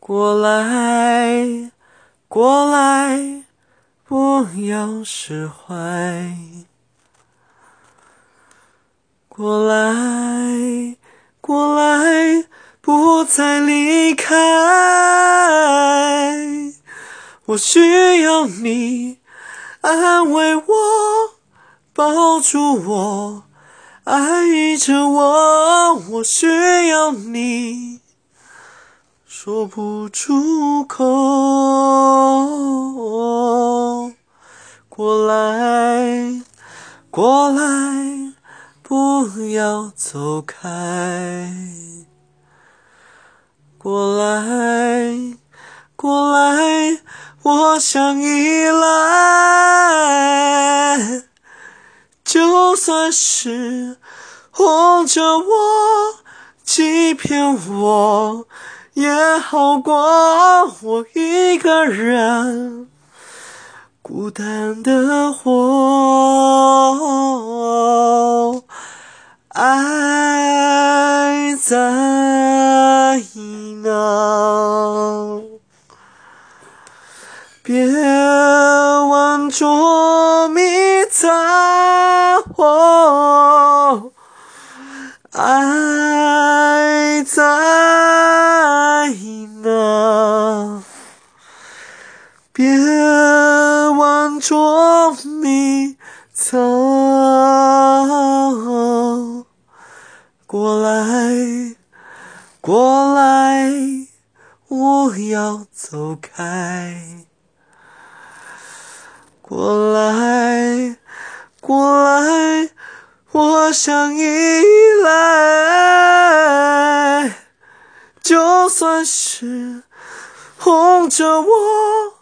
过来，过来，不要释怀。过来，过来，不再离开。我需要你安慰我，抱住我，爱着我。我需要你。说不出口，过来，过来，不要走开。过来，过来，我想依赖。就算是哄着我，欺骗我。也好过我一个人孤单的活，爱在哪？别问捉迷藏，爱在。捉迷藏，过来，过来，我要走开。过来，过来，我想依赖，就算是哄着我。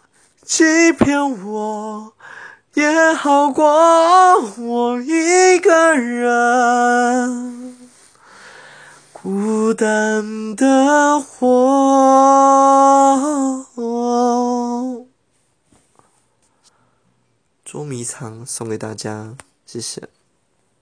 欺骗我也好过我一个人孤单的活。捉迷藏送给大家，谢谢。